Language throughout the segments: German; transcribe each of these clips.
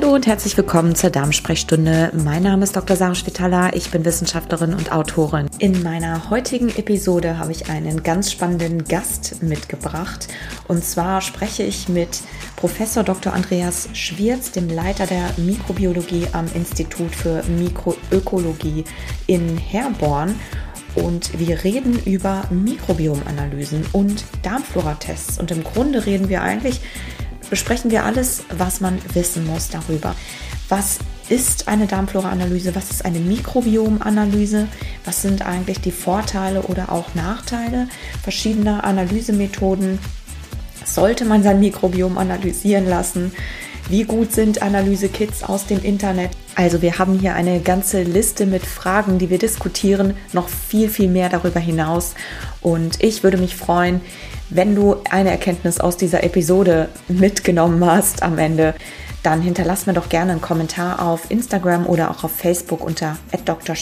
Hallo und herzlich willkommen zur Darmsprechstunde. Mein Name ist Dr. Sarah Spitaler, ich bin Wissenschaftlerin und Autorin. In meiner heutigen Episode habe ich einen ganz spannenden Gast mitgebracht. Und zwar spreche ich mit Professor Dr. Andreas Schwierz, dem Leiter der Mikrobiologie am Institut für Mikroökologie in Herborn. Und wir reden über Mikrobiomanalysen und Darmflora-Tests. Und im Grunde reden wir eigentlich besprechen wir alles, was man wissen muss darüber. Was ist eine Darmflora-Analyse? Was ist eine Mikrobiomanalyse? Was sind eigentlich die Vorteile oder auch Nachteile verschiedener Analysemethoden? Sollte man sein Mikrobiom analysieren lassen? Wie gut sind Analyse-Kits aus dem Internet? Also wir haben hier eine ganze Liste mit Fragen, die wir diskutieren, noch viel, viel mehr darüber hinaus. Und ich würde mich freuen, wenn du eine Erkenntnis aus dieser Episode mitgenommen hast am Ende, dann hinterlass mir doch gerne einen Kommentar auf Instagram oder auch auf Facebook unter Dr.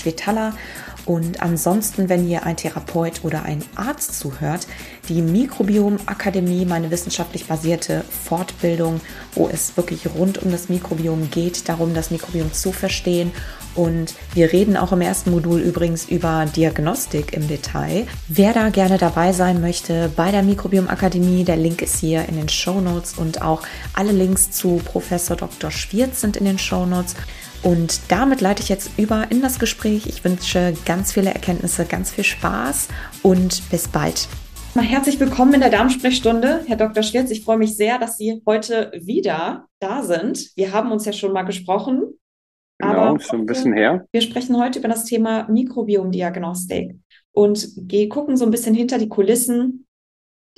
Und ansonsten, wenn hier ein Therapeut oder ein Arzt zuhört, die Mikrobiom Akademie, meine wissenschaftlich basierte Fortbildung, wo es wirklich rund um das Mikrobiom geht, darum, das Mikrobiom zu verstehen. Und wir reden auch im ersten Modul übrigens über Diagnostik im Detail. Wer da gerne dabei sein möchte bei der Mikrobiom Akademie, der Link ist hier in den Show Notes und auch alle Links zu Professor Dr. Schwierz sind in den Show Notes. Und damit leite ich jetzt über in das Gespräch. Ich wünsche ganz viele Erkenntnisse, ganz viel Spaß und bis bald. Herzlich willkommen in der Darmsprechstunde, Herr Dr. Schwirz. Ich freue mich sehr, dass Sie heute wieder da sind. Wir haben uns ja schon mal gesprochen. Genau, aber schon ein bisschen her. Wir sprechen heute über das Thema Mikrobiomdiagnostik und gucken so ein bisschen hinter die Kulissen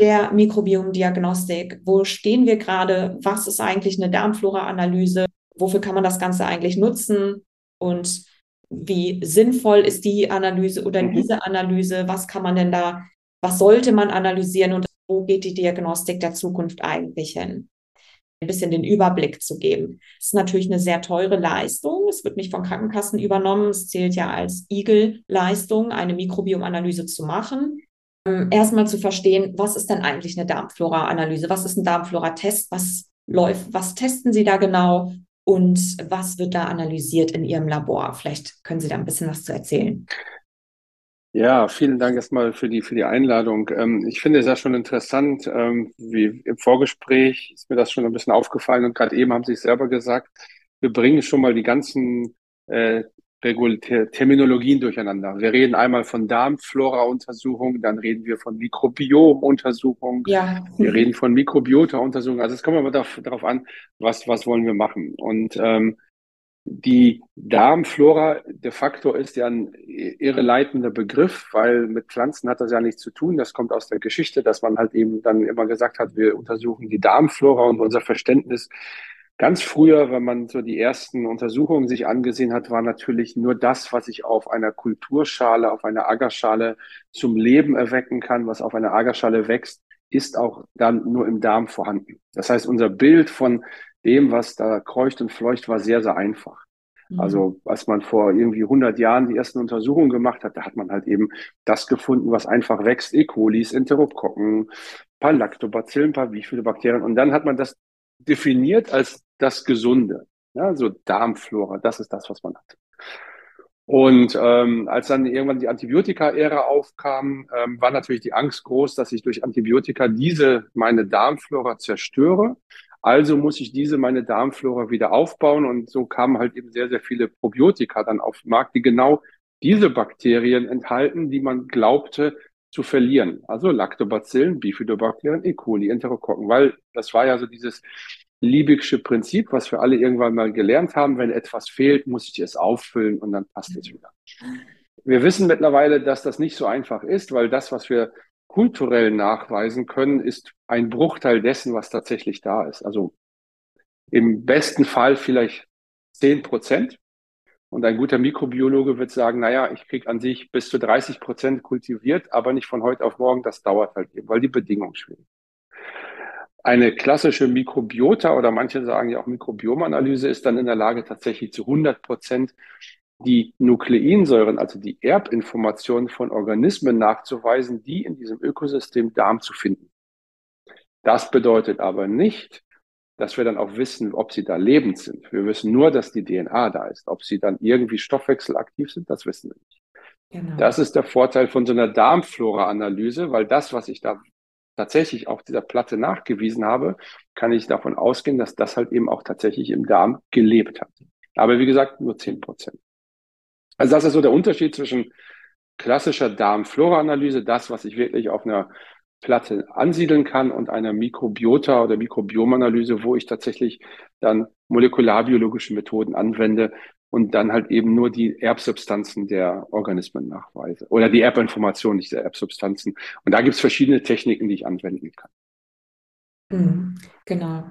der Mikrobiomdiagnostik. Wo stehen wir gerade? Was ist eigentlich eine Darmflora-Analyse? Wofür kann man das Ganze eigentlich nutzen und wie sinnvoll ist die Analyse oder mhm. diese Analyse, was kann man denn da, was sollte man analysieren und wo geht die Diagnostik der Zukunft eigentlich hin? Ein bisschen den Überblick zu geben. Es ist natürlich eine sehr teure Leistung. Es wird nicht von Krankenkassen übernommen. Es zählt ja als Igel-Leistung, eine Mikrobiomanalyse zu machen. Ähm, erstmal zu verstehen, was ist denn eigentlich eine Darmflora-Analyse? Was ist ein Darmflora-Test? Was läuft, was testen Sie da genau? Und was wird da analysiert in Ihrem Labor? Vielleicht können Sie da ein bisschen was zu erzählen. Ja, vielen Dank erstmal für die, für die Einladung. Ähm, ich finde es ja schon interessant, ähm, wie im Vorgespräch ist mir das schon ein bisschen aufgefallen und gerade eben haben Sie es selber gesagt, wir bringen schon mal die ganzen äh, Terminologien durcheinander. Wir reden einmal von Darmflora-Untersuchungen, dann reden wir von Mikrobiom-Untersuchungen, ja. wir reden von Mikrobiota-Untersuchungen. Also es kommt aber darauf, darauf an, was, was wollen wir machen. Und ähm, die Darmflora de facto ist ja ein irreleitender Begriff, weil mit Pflanzen hat das ja nichts zu tun. Das kommt aus der Geschichte, dass man halt eben dann immer gesagt hat, wir untersuchen die Darmflora und unser Verständnis Ganz früher, wenn man so die ersten Untersuchungen sich angesehen hat, war natürlich nur das, was ich auf einer Kulturschale, auf einer Agerschale zum Leben erwecken kann, was auf einer Agerschale wächst, ist auch dann nur im Darm vorhanden. Das heißt, unser Bild von dem, was da kreucht und fleucht, war sehr, sehr einfach. Mhm. Also als man vor irgendwie 100 Jahren die ersten Untersuchungen gemacht hat, da hat man halt eben das gefunden, was einfach wächst, E. colis, Enterokokken, paar Lactobacillen, paar wie viele Bakterien. Und dann hat man das definiert als das Gesunde. Ja, so Darmflora, das ist das, was man hat. Und ähm, als dann irgendwann die Antibiotika-Ära aufkam, ähm, war natürlich die Angst groß, dass ich durch Antibiotika diese meine Darmflora zerstöre. Also muss ich diese meine Darmflora wieder aufbauen. Und so kamen halt eben sehr, sehr viele Probiotika dann auf den Markt, die genau diese Bakterien enthalten, die man glaubte zu verlieren. Also Lactobacillen, Bifidobakterien, E. coli, Enterokokken, weil das war ja so dieses Liebigsche Prinzip, was wir alle irgendwann mal gelernt haben. Wenn etwas fehlt, muss ich es auffüllen und dann passt es wieder. Wir wissen mittlerweile, dass das nicht so einfach ist, weil das, was wir kulturell nachweisen können, ist ein Bruchteil dessen, was tatsächlich da ist. Also im besten Fall vielleicht zehn Prozent. Und ein guter Mikrobiologe wird sagen, naja, ich kriege an sich bis zu 30 Prozent kultiviert, aber nicht von heute auf morgen. Das dauert halt eben, weil die Bedingungen schwierig eine klassische Mikrobiota oder manche sagen ja auch Mikrobiomanalyse ist dann in der Lage, tatsächlich zu 100 Prozent die Nukleinsäuren, also die Erbinformationen von Organismen nachzuweisen, die in diesem Ökosystem Darm zu finden. Das bedeutet aber nicht, dass wir dann auch wissen, ob sie da lebend sind. Wir wissen nur, dass die DNA da ist. Ob sie dann irgendwie stoffwechselaktiv sind, das wissen wir nicht. Genau. Das ist der Vorteil von so einer Darmflora-Analyse, weil das, was ich da tatsächlich auf dieser Platte nachgewiesen habe, kann ich davon ausgehen, dass das halt eben auch tatsächlich im Darm gelebt hat. Aber wie gesagt, nur zehn Prozent. Also das ist so der Unterschied zwischen klassischer Darmflora-Analyse, das, was ich wirklich auf einer Platte ansiedeln kann und einer Mikrobiota- oder Mikrobiomanalyse, wo ich tatsächlich dann molekularbiologische Methoden anwende und dann halt eben nur die Erbsubstanzen der Organismen nachweise oder die Erbinformation, nicht der Erbsubstanzen. Und da gibt es verschiedene Techniken, die ich anwenden kann. Mhm, genau.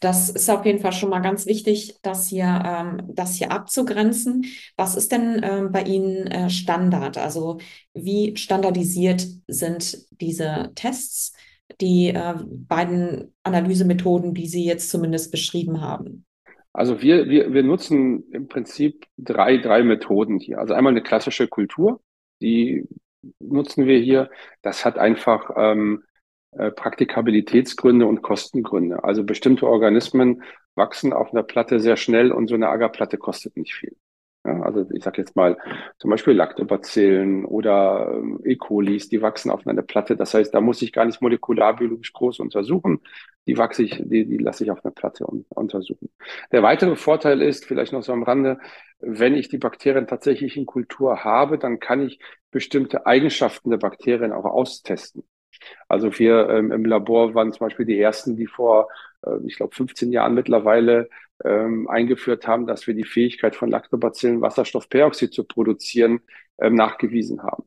Das ist auf jeden Fall schon mal ganz wichtig, das hier, ähm, das hier abzugrenzen. Was ist denn ähm, bei Ihnen äh, Standard? Also wie standardisiert sind diese Tests, die äh, beiden Analysemethoden, die Sie jetzt zumindest beschrieben haben? Also wir, wir, wir nutzen im Prinzip drei, drei Methoden hier. Also einmal eine klassische Kultur, die nutzen wir hier. Das hat einfach ähm, äh, Praktikabilitätsgründe und Kostengründe. Also bestimmte Organismen wachsen auf einer Platte sehr schnell und so eine Agarplatte kostet nicht viel. Ja, also ich sage jetzt mal zum Beispiel Lactobacillen oder ähm, E. colis, die wachsen auf einer Platte. Das heißt, da muss ich gar nicht molekularbiologisch groß untersuchen. Die wachse ich, die, die lasse ich auf einer Platte un untersuchen. Der weitere Vorteil ist, vielleicht noch so am Rande, wenn ich die Bakterien tatsächlich in Kultur habe, dann kann ich bestimmte Eigenschaften der Bakterien auch austesten. Also wir ähm, im Labor waren zum Beispiel die ersten, die vor, äh, ich glaube, 15 Jahren mittlerweile ähm, eingeführt haben, dass wir die Fähigkeit von Lactobacillen Wasserstoffperoxid zu produzieren ähm, nachgewiesen haben.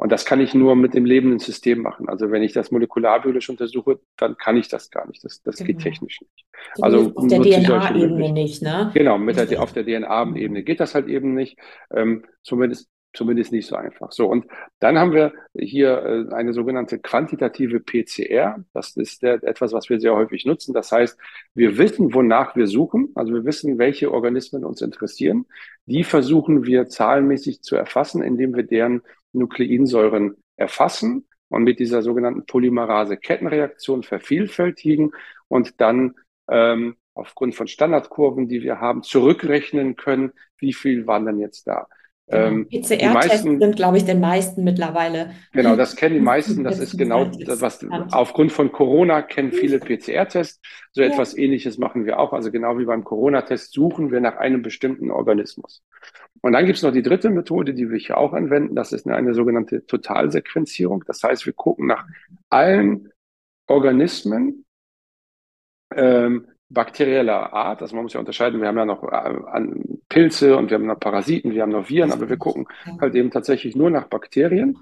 Und das kann ich nur mit dem lebenden System machen. Also wenn ich das molekularbiologisch untersuche, dann kann ich das gar nicht. Das, das genau. geht technisch nicht. also auf der DNA-Ebene nicht, ne? Genau, mit der, auf der DNA-Ebene geht das halt eben nicht. Ähm, zumindest zumindest nicht so einfach. So, und dann haben wir hier äh, eine sogenannte quantitative PCR. Das ist der, etwas, was wir sehr häufig nutzen. Das heißt, wir wissen, wonach wir suchen. Also wir wissen, welche Organismen uns interessieren. Die versuchen wir zahlenmäßig zu erfassen, indem wir deren Nukleinsäuren erfassen und mit dieser sogenannten Polymerase-Kettenreaktion vervielfältigen und dann ähm, aufgrund von Standardkurven, die wir haben, zurückrechnen können, wie viel waren denn jetzt da. Genau. Ähm, PCR-Tests sind, glaube ich, den meisten mittlerweile. Genau, das kennen die meisten. Das ist genau das, was aufgrund von Corona kennen viele PCR-Tests. So ja. etwas Ähnliches machen wir auch. Also genau wie beim Corona-Test suchen wir nach einem bestimmten Organismus. Und dann gibt es noch die dritte Methode, die wir hier auch anwenden. Das ist eine, eine sogenannte Totalsequenzierung. Das heißt, wir gucken nach allen Organismen, ähm, bakterieller Art, also man muss ja unterscheiden, wir haben ja noch äh, Pilze und wir haben noch Parasiten, wir haben noch Viren, aber wir gucken halt eben tatsächlich nur nach Bakterien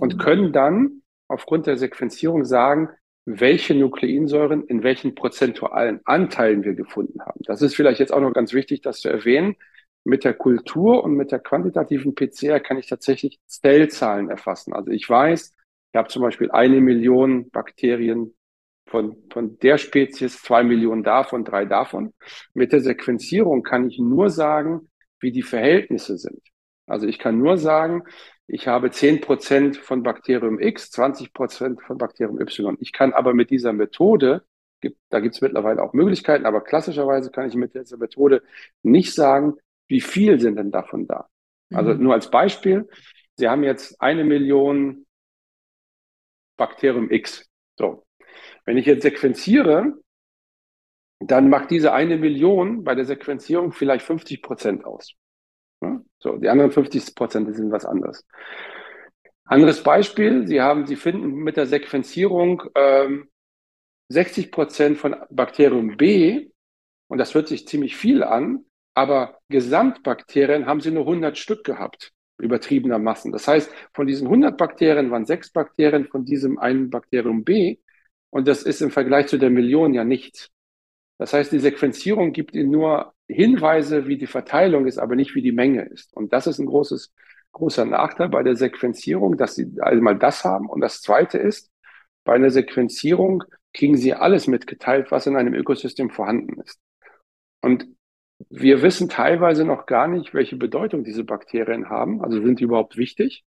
und können dann aufgrund der Sequenzierung sagen, welche Nukleinsäuren in welchen prozentualen Anteilen wir gefunden haben. Das ist vielleicht jetzt auch noch ganz wichtig, das zu erwähnen. Mit der Kultur und mit der quantitativen PCR kann ich tatsächlich Zellzahlen erfassen. Also ich weiß, ich habe zum Beispiel eine Million Bakterien von, von der Spezies, zwei Millionen davon, drei davon. Mit der Sequenzierung kann ich nur sagen, wie die Verhältnisse sind. Also ich kann nur sagen, ich habe zehn Prozent von Bakterium X, 20 Prozent von Bakterium Y. Ich kann aber mit dieser Methode, da gibt es mittlerweile auch Möglichkeiten, aber klassischerweise kann ich mit dieser Methode nicht sagen, wie viel sind denn davon da. Also mhm. nur als Beispiel, Sie haben jetzt eine Million Bakterium X. So, wenn ich jetzt sequenziere, dann macht diese eine Million bei der Sequenzierung vielleicht 50 Prozent aus. So, die anderen 50 Prozent sind was anderes. Anderes Beispiel, Sie haben, Sie finden mit der Sequenzierung ähm, 60 Prozent von Bakterium B und das hört sich ziemlich viel an, aber Gesamtbakterien haben Sie nur 100 Stück gehabt, übertriebener Massen. Das heißt, von diesen 100 Bakterien waren sechs Bakterien von diesem einen Bakterium B und das ist im Vergleich zu der Million ja nichts. Das heißt, die Sequenzierung gibt Ihnen nur Hinweise, wie die Verteilung ist, aber nicht wie die Menge ist. Und das ist ein großes, großer Nachteil bei der Sequenzierung, dass Sie einmal das haben. Und das zweite ist, bei einer Sequenzierung kriegen Sie alles mitgeteilt, was in einem Ökosystem vorhanden ist. Und wir wissen teilweise noch gar nicht, welche Bedeutung diese Bakterien haben. Also sind die überhaupt wichtig?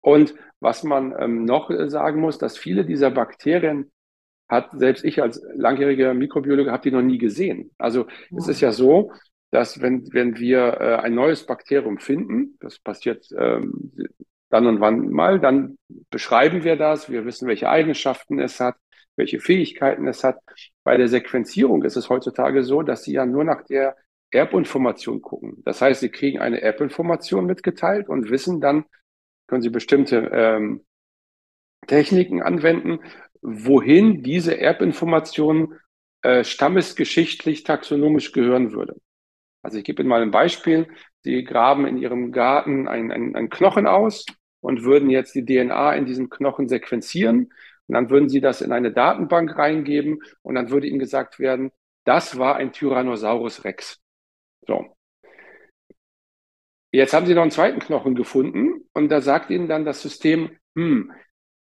Und was man ähm, noch sagen muss, dass viele dieser Bakterien hat selbst ich als langjähriger Mikrobiologe habe die noch nie gesehen. Also ja. es ist ja so, dass wenn, wenn wir äh, ein neues Bakterium finden, das passiert ähm, dann und wann mal, dann beschreiben wir das, wir wissen, welche Eigenschaften es hat, welche Fähigkeiten es hat. Bei der Sequenzierung ist es heutzutage so, dass Sie ja nur nach der Erbinformation gucken. Das heißt, Sie kriegen eine Erbinformation mitgeteilt und wissen dann, können Sie bestimmte ähm, Techniken anwenden, wohin diese Erbinformation äh, stammesgeschichtlich taxonomisch gehören würde. Also ich gebe Ihnen mal ein Beispiel. Sie graben in Ihrem Garten einen ein Knochen aus und würden jetzt die DNA in diesem Knochen sequenzieren. Und dann würden Sie das in eine Datenbank reingeben und dann würde Ihnen gesagt werden, das war ein Tyrannosaurus Rex. So. Jetzt haben Sie noch einen zweiten Knochen gefunden und da sagt Ihnen dann das System, hm,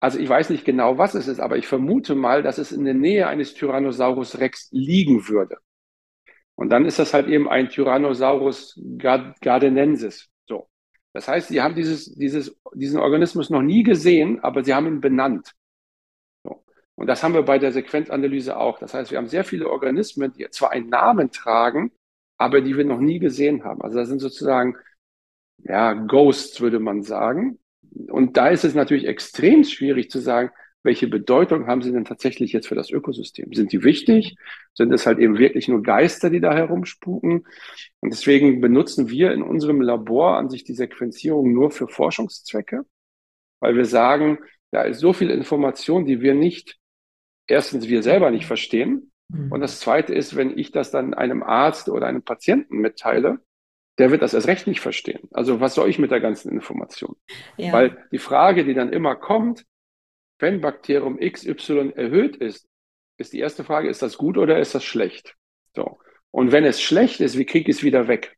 also ich weiß nicht genau, was es ist, aber ich vermute mal, dass es in der Nähe eines Tyrannosaurus Rex liegen würde. Und dann ist das halt eben ein Tyrannosaurus gardenensis. So. Das heißt, sie haben dieses, dieses, diesen Organismus noch nie gesehen, aber sie haben ihn benannt. So. Und das haben wir bei der Sequenzanalyse auch. Das heißt, wir haben sehr viele Organismen, die zwar einen Namen tragen, aber die wir noch nie gesehen haben. Also das sind sozusagen, ja, Ghosts, würde man sagen. Und da ist es natürlich extrem schwierig zu sagen, welche Bedeutung haben sie denn tatsächlich jetzt für das Ökosystem? Sind die wichtig? Sind es halt eben wirklich nur Geister, die da herumspuken? Und deswegen benutzen wir in unserem Labor an sich die Sequenzierung nur für Forschungszwecke, weil wir sagen, da ist so viel Information, die wir nicht, erstens wir selber nicht verstehen. Und das zweite ist, wenn ich das dann einem Arzt oder einem Patienten mitteile, der wird das erst recht nicht verstehen. Also was soll ich mit der ganzen Information? Ja. Weil die Frage, die dann immer kommt, wenn Bakterium XY erhöht ist, ist die erste Frage, ist das gut oder ist das schlecht? So. Und wenn es schlecht ist, wie kriege ich es wieder weg?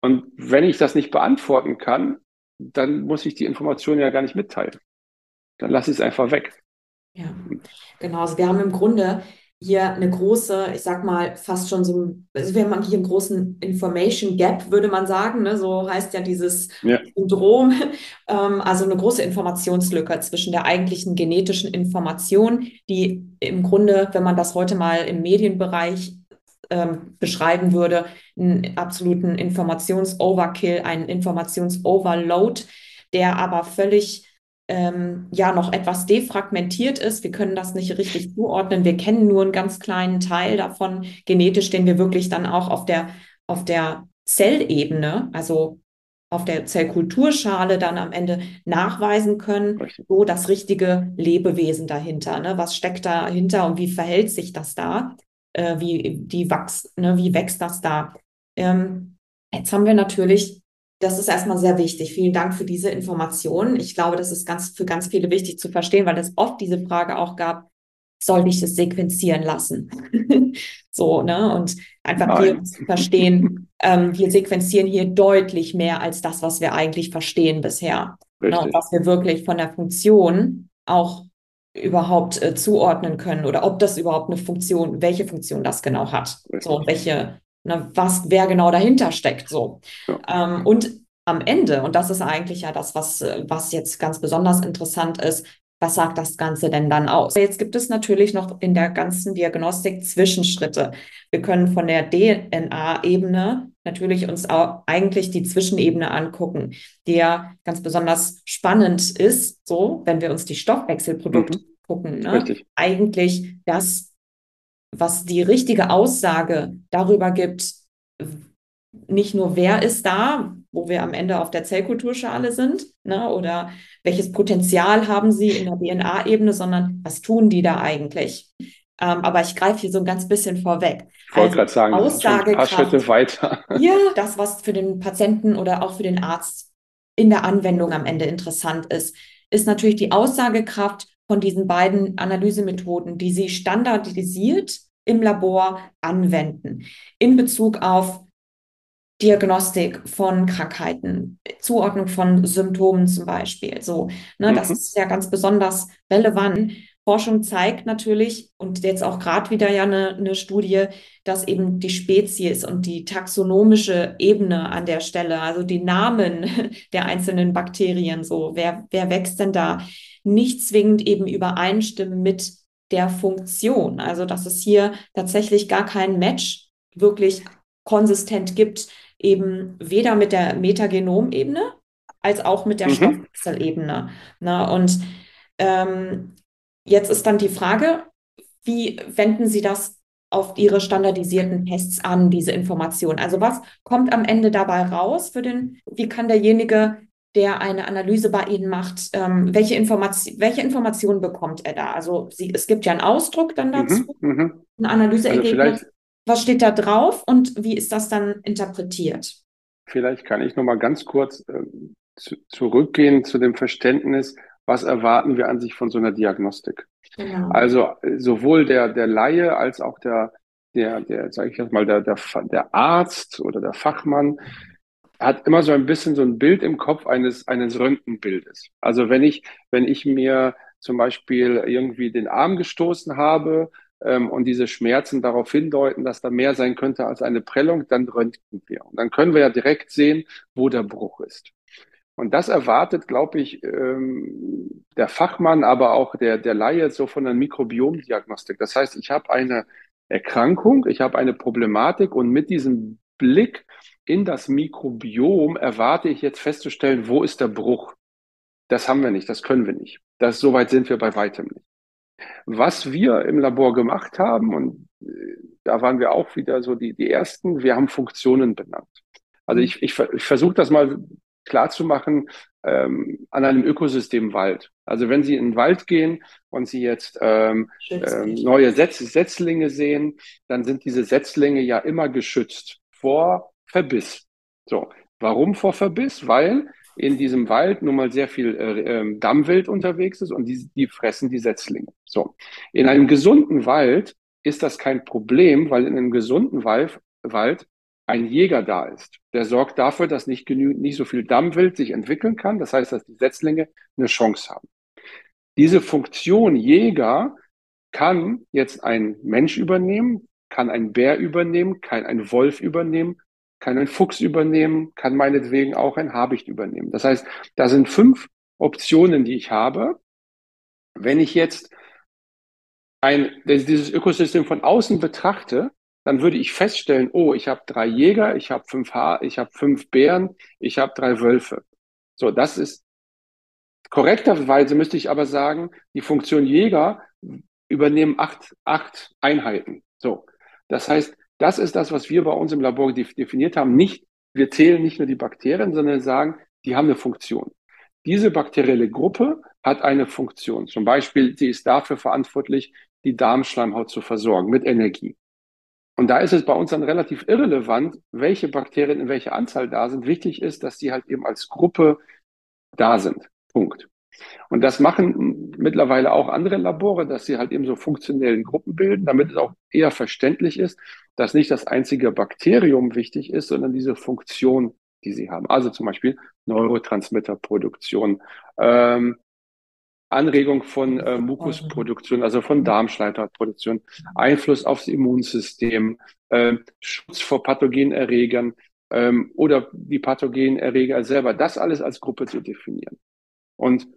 Und wenn ich das nicht beantworten kann, dann muss ich die Information ja gar nicht mitteilen. Dann lasse ich es einfach weg. Ja, genau. Also wir haben im Grunde hier eine große, ich sag mal, fast schon so, also wir haben hier einen großen Information Gap, würde man sagen. Ne? So heißt ja dieses ja. Syndrom. Ähm, also eine große Informationslücke zwischen der eigentlichen genetischen Information, die im Grunde, wenn man das heute mal im Medienbereich ähm, beschreiben würde, einen absoluten Informations-Overkill, einen Informations-Overload, der aber völlig ähm, ja noch etwas defragmentiert ist. Wir können das nicht richtig zuordnen. Wir kennen nur einen ganz kleinen Teil davon genetisch, den wir wirklich dann auch auf der, auf der Zellebene, also auf der Zellkulturschale dann am Ende nachweisen können, so das richtige Lebewesen dahinter. Ne? Was steckt dahinter und wie verhält sich das da? Äh, wie, die wachs, ne? wie wächst das da? Ähm, jetzt haben wir natürlich das ist erstmal sehr wichtig. Vielen Dank für diese Informationen. Ich glaube, das ist ganz, für ganz viele wichtig zu verstehen, weil es oft diese Frage auch gab, soll ich es sequenzieren lassen? so, ne? Und einfach hier zu verstehen, ähm, wir sequenzieren hier deutlich mehr als das, was wir eigentlich verstehen bisher. Ne? Und was wir wirklich von der Funktion auch überhaupt äh, zuordnen können oder ob das überhaupt eine Funktion, welche Funktion das genau hat. Richtig. So, welche ne, was, wer genau dahinter steckt, so. Ja. Ähm, und am Ende, und das ist eigentlich ja das, was, was jetzt ganz besonders interessant ist, was sagt das Ganze denn dann aus? Jetzt gibt es natürlich noch in der ganzen Diagnostik Zwischenschritte. Wir können von der DNA-Ebene natürlich uns auch eigentlich die Zwischenebene angucken, die ja ganz besonders spannend ist, so, wenn wir uns die Stoffwechselprodukte mhm. gucken. Ne? Eigentlich das was die richtige Aussage darüber gibt, nicht nur wer ist da, wo wir am Ende auf der Zellkulturschale sind, ne, oder welches Potenzial haben sie in der DNA-Ebene, sondern was tun die da eigentlich? Ähm, aber ich greife hier so ein ganz bisschen vorweg. Ich wollte also, gerade sagen, Aussagekraft, ein paar Schritte weiter. Ja, das, was für den Patienten oder auch für den Arzt in der Anwendung am Ende interessant ist, ist natürlich die Aussagekraft von diesen beiden Analysemethoden, die sie standardisiert im Labor anwenden in Bezug auf Diagnostik von Krankheiten, Zuordnung von Symptomen zum Beispiel. So, ne, mhm. das ist ja ganz besonders relevant. Forschung zeigt natürlich, und jetzt auch gerade wieder ja eine, eine Studie, dass eben die Spezies und die taxonomische Ebene an der Stelle, also die Namen der einzelnen Bakterien, so, wer, wer wächst denn da, nicht zwingend eben übereinstimmen mit der Funktion. Also, dass es hier tatsächlich gar kein Match wirklich konsistent gibt, eben weder mit der Metagenomebene als auch mit der mhm. Stoffwechselebene. Na, und ähm, jetzt ist dann die Frage, wie wenden Sie das auf Ihre standardisierten Tests an, diese Information? Also was kommt am Ende dabei raus für den, wie kann derjenige, der eine Analyse bei Ihnen macht, ähm, welche, Information, welche Informationen bekommt er da? Also Sie, es gibt ja einen Ausdruck dann mhm, dazu, mhm, ein Analyseergebnis. Also was steht da drauf und wie ist das dann interpretiert? Vielleicht kann ich noch mal ganz kurz äh, zu, zurückgehen zu dem Verständnis, was erwarten wir an sich von so einer Diagnostik. Genau. Also sowohl der, der Laie als auch der, der, der, sage ich jetzt mal, der, der, der Arzt oder der Fachmann hat immer so ein bisschen so ein Bild im Kopf eines, eines Röntgenbildes. Also wenn ich, wenn ich mir zum Beispiel irgendwie den Arm gestoßen habe ähm, und diese Schmerzen darauf hindeuten, dass da mehr sein könnte als eine Prellung, dann röntgen wir. Und dann können wir ja direkt sehen, wo der Bruch ist. Und das erwartet, glaube ich, ähm, der Fachmann, aber auch der, der Laie so von der Mikrobiomdiagnostik. Das heißt, ich habe eine Erkrankung, ich habe eine Problematik und mit diesem Blick in das Mikrobiom erwarte ich jetzt festzustellen, wo ist der Bruch. Das haben wir nicht, das können wir nicht. Das, so weit sind wir bei weitem nicht. Was wir im Labor gemacht haben, und äh, da waren wir auch wieder so die, die Ersten, wir haben Funktionen benannt. Also ich, ich, ich versuche das mal klarzumachen ähm, an einem Ökosystem Wald. Also wenn Sie in den Wald gehen und Sie jetzt ähm, ähm, neue Setz Setzlinge sehen, dann sind diese Setzlinge ja immer geschützt vor Verbiss. So, warum vor Verbiss? Weil in diesem Wald nun mal sehr viel äh, ähm, Dammwild unterwegs ist und die, die fressen die Setzlinge. So, in einem gesunden Wald ist das kein Problem, weil in einem gesunden Wald, Wald ein Jäger da ist. Der sorgt dafür, dass nicht genügend, nicht so viel Dammwild sich entwickeln kann. Das heißt, dass die Setzlinge eine Chance haben. Diese Funktion Jäger kann jetzt ein Mensch übernehmen, kann ein Bär übernehmen, kann ein Wolf übernehmen, kann ein Fuchs übernehmen, kann meinetwegen auch ein Habicht übernehmen. Das heißt, da sind fünf Optionen, die ich habe. Wenn ich jetzt ein, dieses Ökosystem von außen betrachte, dann würde ich feststellen, oh, ich habe drei Jäger, ich habe fünf ha ich habe fünf Bären, ich habe drei Wölfe. So, das ist korrekterweise müsste ich aber sagen, die Funktion Jäger übernehmen acht, acht Einheiten. So, das heißt, das ist das, was wir bei uns im Labor definiert haben. Nicht, wir zählen nicht nur die Bakterien, sondern sagen, die haben eine Funktion. Diese bakterielle Gruppe hat eine Funktion. Zum Beispiel, sie ist dafür verantwortlich, die Darmschleimhaut zu versorgen mit Energie. Und da ist es bei uns dann relativ irrelevant, welche Bakterien in welcher Anzahl da sind. Wichtig ist, dass sie halt eben als Gruppe da sind. Punkt. Und das machen mittlerweile auch andere Labore, dass sie halt eben so funktionellen Gruppen bilden, damit es auch eher verständlich ist, dass nicht das einzige Bakterium wichtig ist, sondern diese Funktion, die sie haben. Also zum Beispiel Neurotransmitterproduktion, ähm, Anregung von äh, Mukusproduktion, also von Darmschleimhautproduktion, Einfluss aufs Immunsystem, äh, Schutz vor Pathogenerregern ähm, oder die Pathogenerreger selber, das alles als Gruppe zu definieren. Und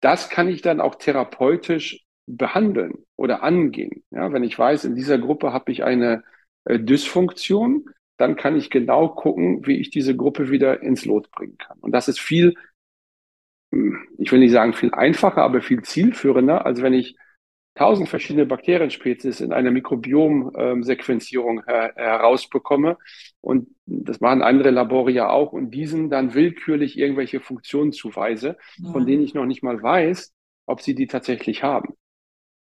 das kann ich dann auch therapeutisch behandeln oder angehen. Ja, wenn ich weiß, in dieser Gruppe habe ich eine äh, Dysfunktion, dann kann ich genau gucken, wie ich diese Gruppe wieder ins Lot bringen kann. Und das ist viel ich will nicht sagen viel einfacher, aber viel zielführender, als wenn ich tausend verschiedene Bakterienspezies in einer Mikrobiom-Sequenzierung her herausbekomme. Und das machen andere Labore ja auch und diesen dann willkürlich irgendwelche Funktionen zuweise, ja. von denen ich noch nicht mal weiß, ob sie die tatsächlich haben.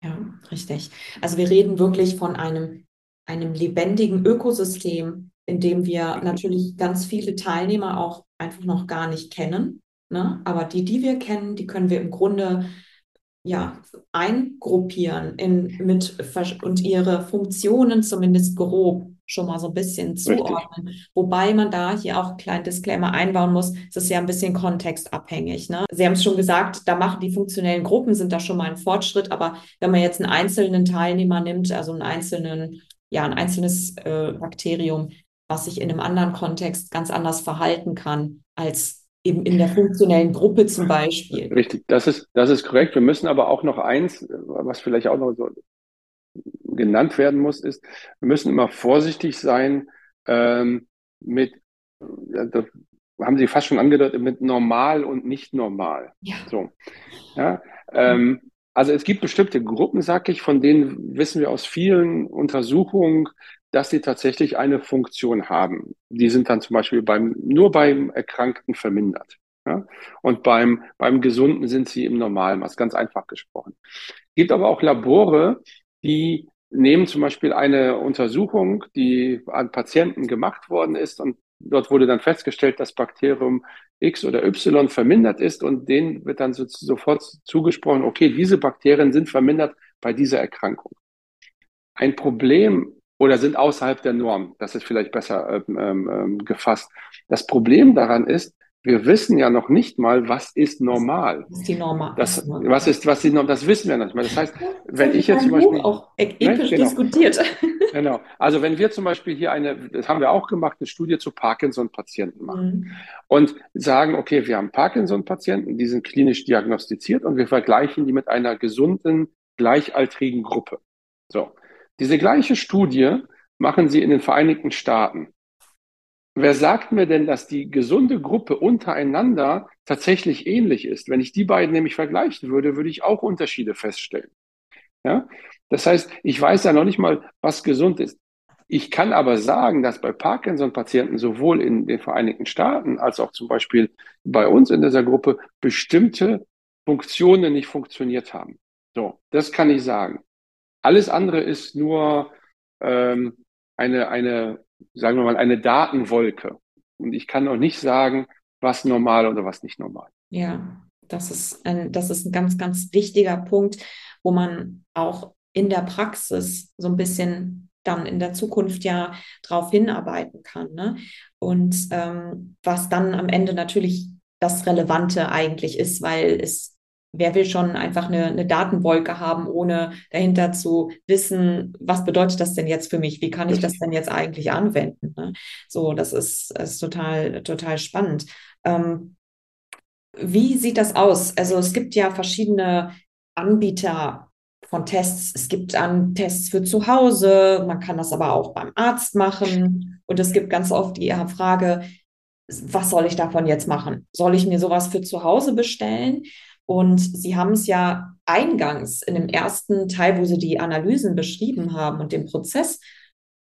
Ja, richtig. Also wir reden wirklich von einem, einem lebendigen Ökosystem, in dem wir natürlich ganz viele Teilnehmer auch einfach noch gar nicht kennen. Ne? Aber die, die wir kennen, die können wir im Grunde ja, eingruppieren in, mit, und ihre Funktionen zumindest grob schon mal so ein bisschen zuordnen. Richtig. Wobei man da hier auch einen kleinen Disclaimer einbauen muss, es ist ja ein bisschen kontextabhängig. Ne? Sie haben es schon gesagt, da machen die funktionellen Gruppen, sind da schon mal ein Fortschritt, aber wenn man jetzt einen einzelnen Teilnehmer nimmt, also einen einzelnen, ja, ein einzelnes äh, Bakterium, was sich in einem anderen Kontext ganz anders verhalten kann als eben in der funktionellen Gruppe zum Beispiel. Richtig, das ist, das ist korrekt. Wir müssen aber auch noch eins, was vielleicht auch noch so genannt werden muss, ist, wir müssen immer vorsichtig sein ähm, mit, da haben Sie fast schon angedeutet, mit normal und nicht normal. Ja. So. Ja, ähm, also es gibt bestimmte Gruppen, sag ich, von denen wissen wir aus vielen Untersuchungen, dass sie tatsächlich eine Funktion haben. Die sind dann zum Beispiel beim, nur beim Erkrankten vermindert. Ja? Und beim, beim Gesunden sind sie im Normalmaß, ganz einfach gesprochen. Es gibt aber auch Labore, die nehmen zum Beispiel eine Untersuchung, die an Patienten gemacht worden ist und dort wurde dann festgestellt, dass Bakterium X oder Y vermindert ist und denen wird dann so, sofort zugesprochen, okay, diese Bakterien sind vermindert bei dieser Erkrankung. Ein Problem oder sind außerhalb der Norm, das ist vielleicht besser ähm, ähm, gefasst. Das Problem daran ist, wir wissen ja noch nicht mal, was ist normal. Was ist die Norm? Das, was ist, was die Norm, das wissen wir noch nicht mal. Das heißt, wenn ich jetzt zum Beispiel. auch episch genau, diskutiert. Genau. Also, wenn wir zum Beispiel hier eine, das haben wir auch gemacht, eine Studie zu Parkinson-Patienten machen mhm. und sagen, okay, wir haben Parkinson-Patienten, die sind klinisch diagnostiziert und wir vergleichen die mit einer gesunden, gleichaltrigen Gruppe. So. Diese gleiche Studie machen sie in den Vereinigten Staaten. Wer sagt mir denn, dass die gesunde Gruppe untereinander tatsächlich ähnlich ist? Wenn ich die beiden nämlich vergleichen würde, würde ich auch Unterschiede feststellen. Ja? Das heißt, ich weiß ja noch nicht mal, was gesund ist. Ich kann aber sagen, dass bei Parkinson-Patienten sowohl in den Vereinigten Staaten als auch zum Beispiel bei uns in dieser Gruppe bestimmte Funktionen nicht funktioniert haben. So, das kann ich sagen. Alles andere ist nur ähm, eine, eine sagen wir mal, eine Datenwolke. Und ich kann auch nicht sagen, was normal oder was nicht normal. Ja, das ist ein, das ist ein ganz, ganz wichtiger Punkt, wo man auch in der Praxis so ein bisschen dann in der Zukunft ja darauf hinarbeiten kann. Ne? Und ähm, was dann am Ende natürlich das Relevante eigentlich ist, weil es wer will schon einfach eine, eine Datenwolke haben, ohne dahinter zu wissen, was bedeutet das denn jetzt für mich? Wie kann ich das denn jetzt eigentlich anwenden? Ne? So, das ist, ist total, total spannend. Ähm, wie sieht das aus? Also es gibt ja verschiedene Anbieter von Tests. Es gibt an Tests für zu Hause, man kann das aber auch beim Arzt machen. Und es gibt ganz oft die Frage, was soll ich davon jetzt machen? Soll ich mir sowas für zu Hause bestellen? Und Sie haben es ja eingangs in dem ersten Teil, wo Sie die Analysen beschrieben haben und den Prozess,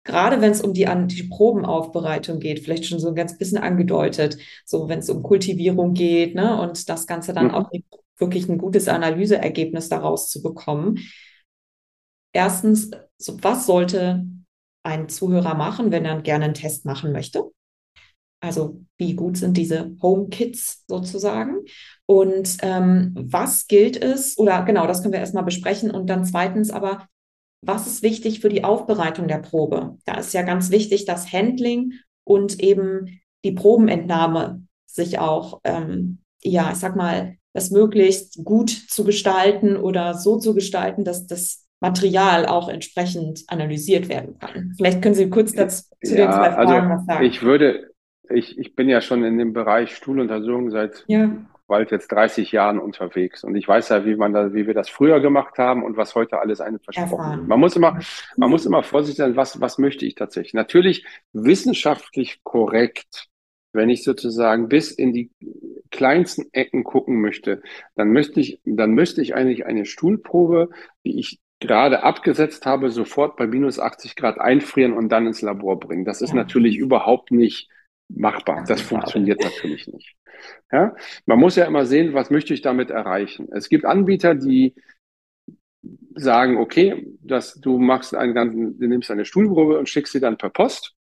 gerade wenn es um die, die Probenaufbereitung geht, vielleicht schon so ein ganz bisschen angedeutet, so wenn es um Kultivierung geht ne, und das Ganze dann mhm. auch wirklich ein gutes Analyseergebnis daraus zu bekommen. Erstens, was sollte ein Zuhörer machen, wenn er gerne einen Test machen möchte? Also wie gut sind diese Home Kits sozusagen? Und ähm, was gilt es, oder genau, das können wir erstmal besprechen. Und dann zweitens aber, was ist wichtig für die Aufbereitung der Probe? Da ist ja ganz wichtig, dass Handling und eben die Probenentnahme sich auch, ähm, ja, ich sag mal, das möglichst gut zu gestalten oder so zu gestalten, dass das Material auch entsprechend analysiert werden kann. Vielleicht können Sie kurz dazu zu ja, den zwei Fragen also was sagen. Ich würde, ich, ich bin ja schon in dem Bereich Stuhluntersuchung seit ja. bald jetzt 30 Jahren unterwegs und ich weiß ja, wie man da, wie wir das früher gemacht haben und was heute alles einem versprochen wird. Man muss immer, man muss immer vorsichtig sein, was, was möchte ich tatsächlich? Natürlich wissenschaftlich korrekt. Wenn ich sozusagen bis in die kleinsten Ecken gucken möchte, dann möchte ich, dann müsste ich eigentlich eine Stuhlprobe, die ich gerade abgesetzt habe, sofort bei minus 80 Grad einfrieren und dann ins Labor bringen. Das ist ja. natürlich überhaupt nicht machbar. Das funktioniert natürlich nicht. Ja? Man muss ja immer sehen, was möchte ich damit erreichen. Es gibt Anbieter, die sagen, okay, dass du machst einen ganzen, du nimmst eine Stuhlprobe und schickst sie dann per Post.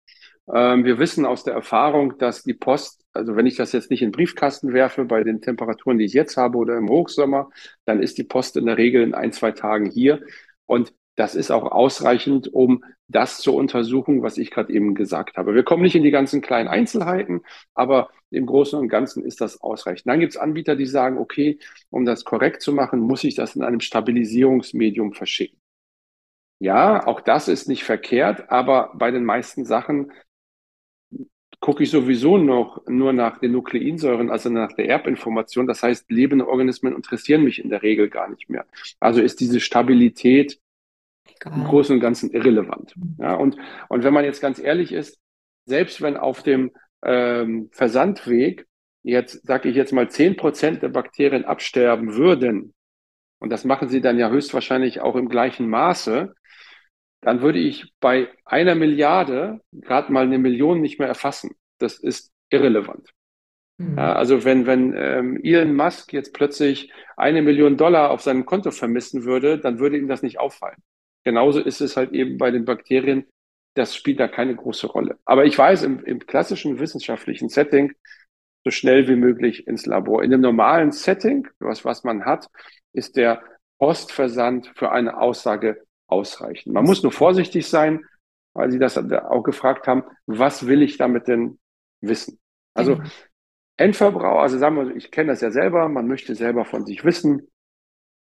Ähm, wir wissen aus der Erfahrung, dass die Post, also wenn ich das jetzt nicht in den Briefkasten werfe, bei den Temperaturen, die ich jetzt habe oder im Hochsommer, dann ist die Post in der Regel in ein, zwei Tagen hier. Und das ist auch ausreichend, um das zu untersuchen, was ich gerade eben gesagt habe. Wir kommen nicht in die ganzen kleinen Einzelheiten, aber im Großen und Ganzen ist das ausreichend. Dann gibt es Anbieter, die sagen, okay, um das korrekt zu machen, muss ich das in einem Stabilisierungsmedium verschicken. Ja, auch das ist nicht verkehrt, aber bei den meisten Sachen gucke ich sowieso noch nur nach den Nukleinsäuren, also nach der Erbinformation. Das heißt, lebende Organismen interessieren mich in der Regel gar nicht mehr. Also ist diese Stabilität Egal. im Großen und Ganzen irrelevant. Ja, und, und wenn man jetzt ganz ehrlich ist, selbst wenn auf dem ähm, Versandweg jetzt, sage ich jetzt mal, zehn Prozent der Bakterien absterben würden, und das machen sie dann ja höchstwahrscheinlich auch im gleichen Maße, dann würde ich bei einer Milliarde gerade mal eine Million nicht mehr erfassen. Das ist irrelevant. Mhm. Ja, also wenn, wenn ähm, Elon Musk jetzt plötzlich eine Million Dollar auf seinem Konto vermissen würde, dann würde ihm das nicht auffallen. Genauso ist es halt eben bei den Bakterien. Das spielt da keine große Rolle. Aber ich weiß, im, im klassischen wissenschaftlichen Setting so schnell wie möglich ins Labor. In dem normalen Setting, was, was man hat, ist der Postversand für eine Aussage ausreichend. Man muss nur vorsichtig sein, weil Sie das auch gefragt haben, was will ich damit denn wissen? Also mhm. Endverbraucher, also sagen wir, ich kenne das ja selber, man möchte selber von sich wissen,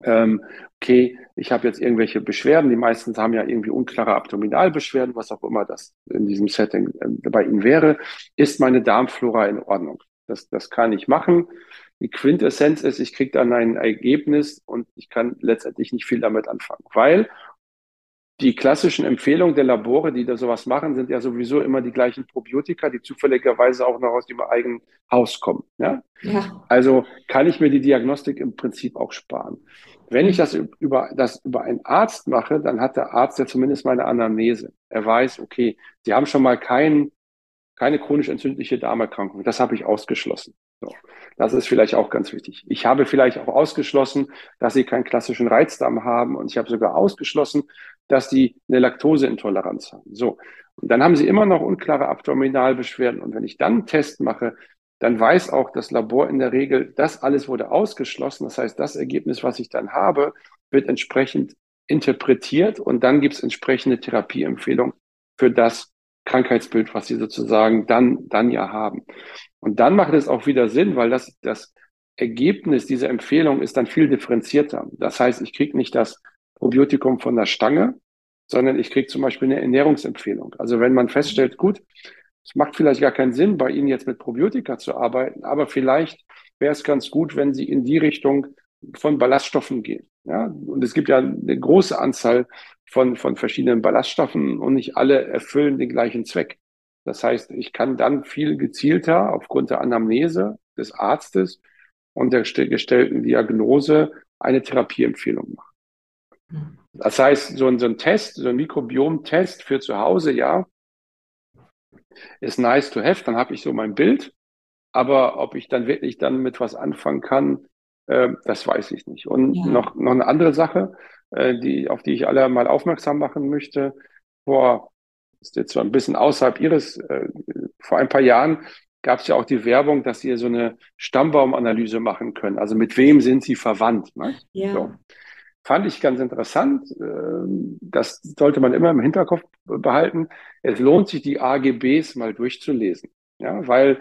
ähm, okay, ich habe jetzt irgendwelche Beschwerden, die meisten haben ja irgendwie unklare Abdominalbeschwerden, was auch immer das in diesem Setting äh, bei Ihnen wäre, ist meine Darmflora in Ordnung? Das, das kann ich machen. Die Quintessenz ist, ich kriege dann ein Ergebnis und ich kann letztendlich nicht viel damit anfangen, weil die klassischen Empfehlungen der Labore, die da sowas machen, sind ja sowieso immer die gleichen Probiotika, die zufälligerweise auch noch aus dem eigenen Haus kommen. Ja? ja. Also kann ich mir die Diagnostik im Prinzip auch sparen. Wenn ich das über, das über einen Arzt mache, dann hat der Arzt ja zumindest meine Anamnese. Er weiß, okay, Sie haben schon mal kein, keine chronisch entzündliche Darmerkrankung. Das habe ich ausgeschlossen. So. Das ist vielleicht auch ganz wichtig. Ich habe vielleicht auch ausgeschlossen, dass Sie keinen klassischen Reizdarm haben und ich habe sogar ausgeschlossen, dass die eine Laktoseintoleranz haben. So. Und dann haben sie immer noch unklare Abdominalbeschwerden. Und wenn ich dann einen Test mache, dann weiß auch das Labor in der Regel, das alles wurde ausgeschlossen. Das heißt, das Ergebnis, was ich dann habe, wird entsprechend interpretiert und dann gibt es entsprechende Therapieempfehlungen für das Krankheitsbild, was sie sozusagen dann, dann ja haben. Und dann macht es auch wieder Sinn, weil das, das Ergebnis dieser Empfehlung ist dann viel differenzierter. Das heißt, ich kriege nicht das Probiotikum von der Stange, sondern ich kriege zum Beispiel eine Ernährungsempfehlung. Also wenn man feststellt, gut, es macht vielleicht gar keinen Sinn, bei Ihnen jetzt mit Probiotika zu arbeiten, aber vielleicht wäre es ganz gut, wenn Sie in die Richtung von Ballaststoffen gehen. Ja, und es gibt ja eine große Anzahl von, von verschiedenen Ballaststoffen und nicht alle erfüllen den gleichen Zweck. Das heißt, ich kann dann viel gezielter aufgrund der Anamnese des Arztes und der gestellten Diagnose eine Therapieempfehlung machen. Das heißt, so ein, so ein Test, so ein Mikrobiom-Test für zu Hause, ja, ist nice to have, dann habe ich so mein Bild. Aber ob ich dann wirklich dann mit was anfangen kann, äh, das weiß ich nicht. Und ja. noch, noch eine andere Sache, äh, die, auf die ich alle mal aufmerksam machen möchte. Vor, ist jetzt so ein bisschen außerhalb Ihres, äh, vor ein paar Jahren gab es ja auch die Werbung, dass Sie so eine Stammbaumanalyse machen können. Also mit wem sind Sie verwandt? Ne? Ja. So fand ich ganz interessant. Ähm, das sollte man immer im Hinterkopf behalten. Es lohnt sich, die AGBs mal durchzulesen. Ja, weil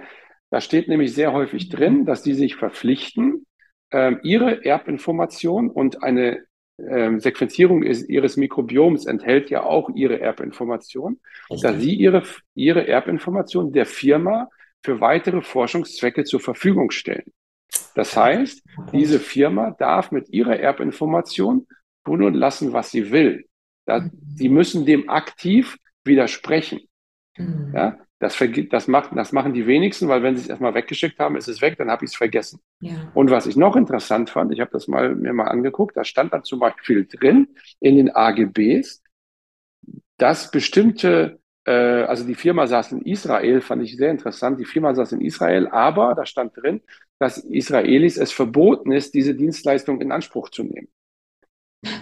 da steht nämlich sehr häufig drin, dass die sich verpflichten, ähm, ihre Erbinformation und eine ähm, Sequenzierung ihres Mikrobioms enthält ja auch ihre Erbinformation, Richtig. dass sie ihre, ihre Erbinformation der Firma für weitere Forschungszwecke zur Verfügung stellen. Das heißt, diese Firma darf mit ihrer Erbinformation tun und lassen, was sie will. Da, sie müssen dem aktiv widersprechen. Mhm. Ja, das, das, macht, das machen die wenigsten, weil wenn sie es erstmal weggeschickt haben, ist es weg, dann habe ich es vergessen. Ja. Und was ich noch interessant fand, ich habe das mal mir mal angeguckt, da stand dann zum Beispiel drin in den AGBs, dass bestimmte äh, also die Firma saß in Israel, fand ich sehr interessant. Die Firma saß in Israel, aber da stand drin, dass Israelis es verboten ist, diese Dienstleistung in Anspruch zu nehmen.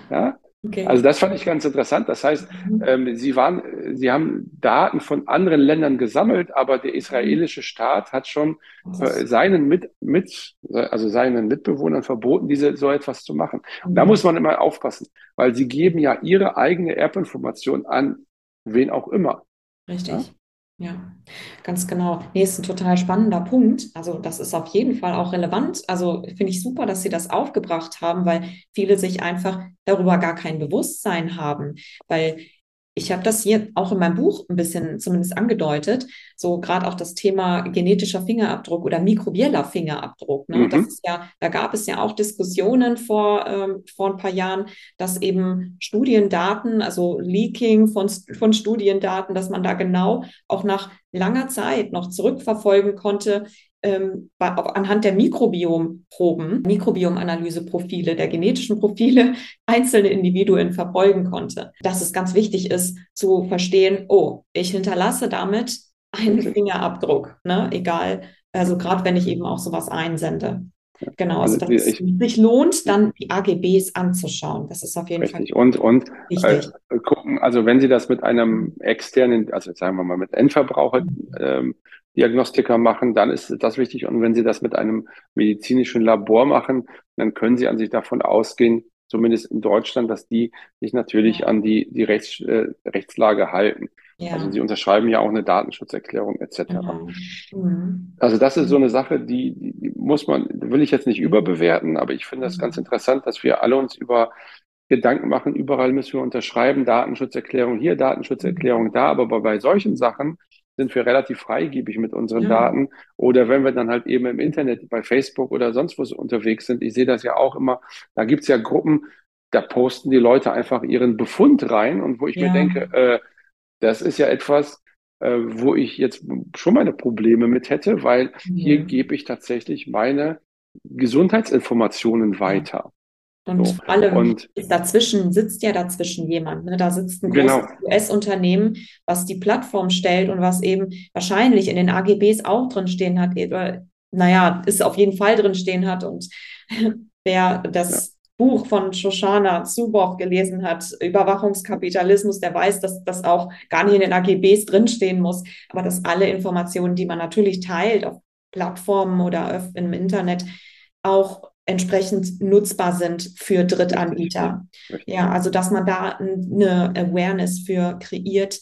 Ja? Okay. Also das fand ich ganz interessant. Das heißt, mhm. ähm, sie waren, sie haben Daten von anderen Ländern gesammelt, aber der israelische Staat hat schon äh, seinen mit, mit, also seinen Mitbewohnern verboten, diese so etwas zu machen. Und da mhm. muss man immer aufpassen, weil sie geben ja ihre eigene Erbinformation an wen auch immer. Richtig. Ja? Ja, ganz genau. Nee, ist ein total spannender Punkt. Also, das ist auf jeden Fall auch relevant. Also, finde ich super, dass Sie das aufgebracht haben, weil viele sich einfach darüber gar kein Bewusstsein haben. Weil ich habe das hier auch in meinem Buch ein bisschen zumindest angedeutet, so gerade auch das Thema genetischer Fingerabdruck oder mikrobieller Fingerabdruck. Ne? Mhm. Das ist ja, da gab es ja auch Diskussionen vor, ähm, vor ein paar Jahren, dass eben Studiendaten, also Leaking von, von Studiendaten, dass man da genau auch nach langer Zeit noch zurückverfolgen konnte, ähm, anhand der Mikrobiomproben, Mikrobiomanalyseprofile, der genetischen Profile einzelne Individuen verfolgen konnte. Dass es ganz wichtig ist zu verstehen, oh, ich hinterlasse damit einen. Fingerabdruck, ne? egal, also gerade wenn ich eben auch sowas einsende. Genau, also, also dass es sich lohnt, dann die AGBs anzuschauen. Das ist auf jeden Richtig. Fall. Und, und äh, gucken, also wenn Sie das mit einem externen, also sagen wir mal mit Endverbraucher mhm. ähm, Diagnostiker machen, dann ist das wichtig. Und wenn Sie das mit einem medizinischen Labor machen, dann können Sie an sich davon ausgehen, zumindest in Deutschland, dass die sich natürlich ja. an die, die Rechts, äh, Rechtslage halten. Ja. Also sie unterschreiben ja auch eine Datenschutzerklärung etc. Mhm. mhm. Also das ist so eine Sache, die, die muss man, will ich jetzt nicht überbewerten, aber ich finde das mhm. ganz interessant, dass wir alle uns über Gedanken machen, überall müssen wir unterschreiben, Datenschutzerklärung hier, Datenschutzerklärung da, aber bei solchen Sachen sind wir relativ freigebig mit unseren ja. Daten. Oder wenn wir dann halt eben im Internet, bei Facebook oder sonst wo unterwegs sind, ich sehe das ja auch immer, da gibt's ja Gruppen, da posten die Leute einfach ihren Befund rein und wo ich ja. mir denke, äh, das ist ja etwas, äh, wo ich jetzt schon meine Probleme mit hätte, weil ja. hier gebe ich tatsächlich meine Gesundheitsinformationen weiter. Und so. vor allem und, dazwischen sitzt ja dazwischen jemand. Ne? Da sitzt ein großes genau. US-Unternehmen, was die Plattform stellt und was eben wahrscheinlich in den AGBs auch drin stehen hat. Oder, naja, ist auf jeden Fall drin stehen hat. Und wer das ja. Buch von Shoshana Zuboff gelesen hat, Überwachungskapitalismus, der weiß, dass das auch gar nicht in den AGBs drinstehen muss, aber dass alle Informationen, die man natürlich teilt auf Plattformen oder im Internet, auch entsprechend nutzbar sind für Drittanbieter. Ja, also dass man da eine Awareness für kreiert,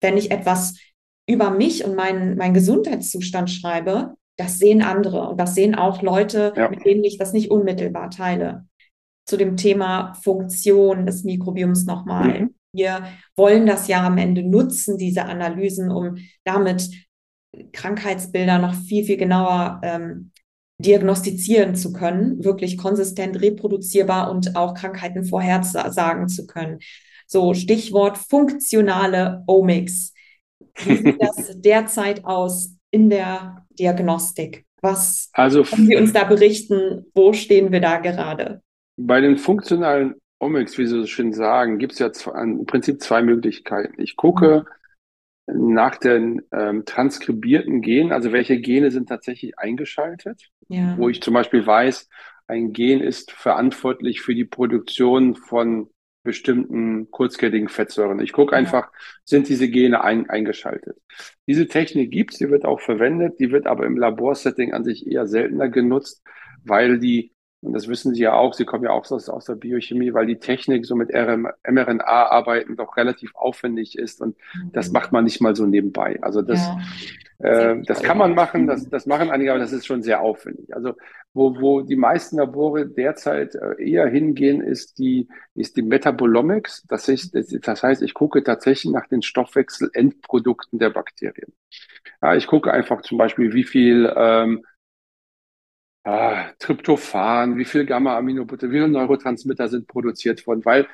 wenn ich etwas über mich und meinen, meinen Gesundheitszustand schreibe, das sehen andere und das sehen auch Leute, ja. mit denen ich das nicht unmittelbar teile. Zu dem Thema Funktion des Mikrobioms nochmal. Mhm. Wir wollen das ja am Ende nutzen, diese Analysen, um damit Krankheitsbilder noch viel, viel genauer ähm, diagnostizieren zu können, wirklich konsistent reproduzierbar und auch Krankheiten vorhersagen zu können. So Stichwort funktionale Omics. Wie sieht das derzeit aus in der Diagnostik? Was also, können Sie uns da berichten? Wo stehen wir da gerade? Bei den funktionalen Omics, wie Sie so schön sagen, gibt es ja zwei, im Prinzip zwei Möglichkeiten. Ich gucke nach den ähm, transkribierten Genen, also welche Gene sind tatsächlich eingeschaltet, ja. wo ich zum Beispiel weiß, ein Gen ist verantwortlich für die Produktion von bestimmten kurzkettigen Fettsäuren. Ich gucke ja. einfach, sind diese Gene ein, eingeschaltet. Diese Technik gibt's, die wird auch verwendet, die wird aber im Laborsetting an sich eher seltener genutzt, weil die und das wissen Sie ja auch, Sie kommen ja auch aus, aus der Biochemie, weil die Technik so mit mRNA-Arbeiten doch relativ aufwendig ist und mhm. das macht man nicht mal so nebenbei. Also das, ja. äh, das kann man machen, das, das machen einige, aber das ist schon sehr aufwendig. Also wo, wo die meisten Labore derzeit äh, eher hingehen, ist die, ist die Metabolomics. Das, ist, das heißt, ich gucke tatsächlich nach den Stoffwechselendprodukten der Bakterien. Ja, ich gucke einfach zum Beispiel, wie viel ähm, ah, Tryptophan, wie viel Gamma-Aminobutter, wie viele Neurotransmitter sind produziert worden, weil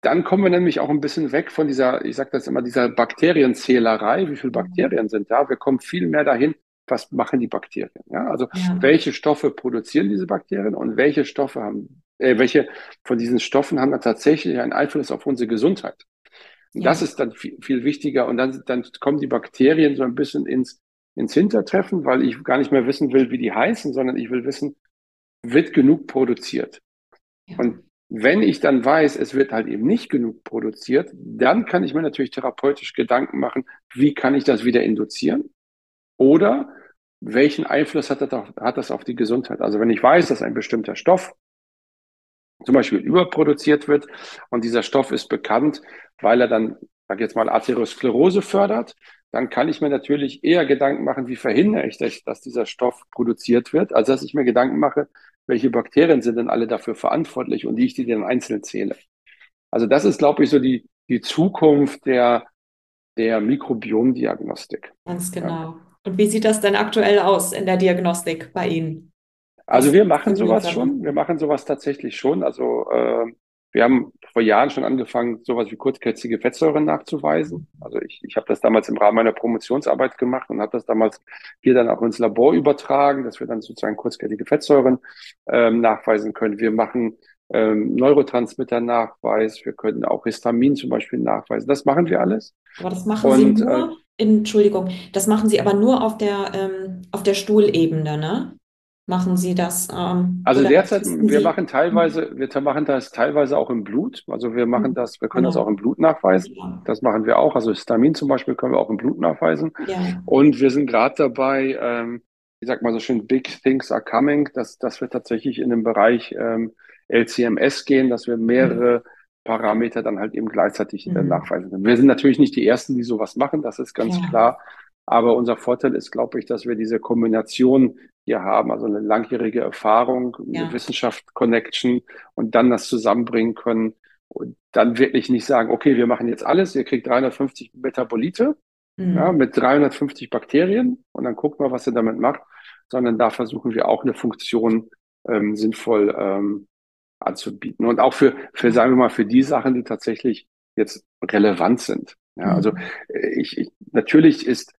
dann kommen wir nämlich auch ein bisschen weg von dieser, ich sage das immer, dieser Bakterienzählerei, wie viele Bakterien sind da. Wir kommen viel mehr dahin, was machen die Bakterien. Ja? Also ja. welche Stoffe produzieren diese Bakterien und welche Stoffe haben, äh, welche von diesen Stoffen haben dann tatsächlich einen Einfluss auf unsere Gesundheit. Und ja. das ist dann viel, viel wichtiger. Und dann, dann kommen die Bakterien so ein bisschen ins ins Hintertreffen, weil ich gar nicht mehr wissen will, wie die heißen, sondern ich will wissen, wird genug produziert. Ja. Und wenn ich dann weiß, es wird halt eben nicht genug produziert, dann kann ich mir natürlich therapeutisch Gedanken machen, wie kann ich das wieder induzieren? Oder welchen Einfluss hat das, auf, hat das auf die Gesundheit? Also wenn ich weiß, dass ein bestimmter Stoff zum Beispiel überproduziert wird und dieser Stoff ist bekannt, weil er dann, sag jetzt mal, Arteriosklerose fördert, dann kann ich mir natürlich eher Gedanken machen, wie verhindere ich das, dass dieser Stoff produziert wird, als dass ich mir Gedanken mache, welche Bakterien sind denn alle dafür verantwortlich und wie ich die dann einzeln zähle. Also das ist, glaube ich, so die, die Zukunft der, der Mikrobiomdiagnostik. Ganz genau. Ja. Und wie sieht das denn aktuell aus in der Diagnostik bei Ihnen? Also wir machen sowas schon. Wir machen sowas tatsächlich schon. Also äh, wir haben vor Jahren schon angefangen, sowas wie kurzkettige Fettsäuren nachzuweisen. Also ich, ich habe das damals im Rahmen meiner Promotionsarbeit gemacht und habe das damals hier dann auch ins Labor übertragen, dass wir dann sozusagen kurzkettige Fettsäuren ähm, nachweisen können. Wir machen ähm, Neurotransmitter-Nachweis, wir können auch Histamin zum Beispiel nachweisen. Das machen wir alles. Aber das machen und, Sie nur, äh, Entschuldigung, das machen Sie aber nur auf der, ähm, auf der Stuhlebene, ne? Machen Sie das? Ähm, also derzeit, wir machen teilweise, wir machen das teilweise auch im Blut. Also wir machen mhm. das, wir können genau. das auch im Blut nachweisen. Ja. Das machen wir auch. Also Histamin zum Beispiel können wir auch im Blut nachweisen. Ja. Und wir sind gerade dabei, ähm, ich sag mal so schön, Big Things are coming, dass, dass wir tatsächlich in den Bereich ähm, LCMS gehen, dass wir mehrere mhm. Parameter dann halt eben gleichzeitig äh, mhm. nachweisen Wir sind natürlich nicht die Ersten, die sowas machen, das ist ganz ja. klar. Aber unser Vorteil ist, glaube ich, dass wir diese Kombination hier haben, also eine langjährige Erfahrung, ja. eine Wissenschaft-Connection und dann das zusammenbringen können und dann wirklich nicht sagen, okay, wir machen jetzt alles, ihr kriegt 350 Metabolite mhm. ja, mit 350 Bakterien und dann gucken wir, was ihr damit macht, sondern da versuchen wir auch eine Funktion ähm, sinnvoll ähm, anzubieten und auch für, für, sagen wir mal, für die Sachen, die tatsächlich jetzt relevant sind. Ja, mhm. also äh, ich, ich, natürlich ist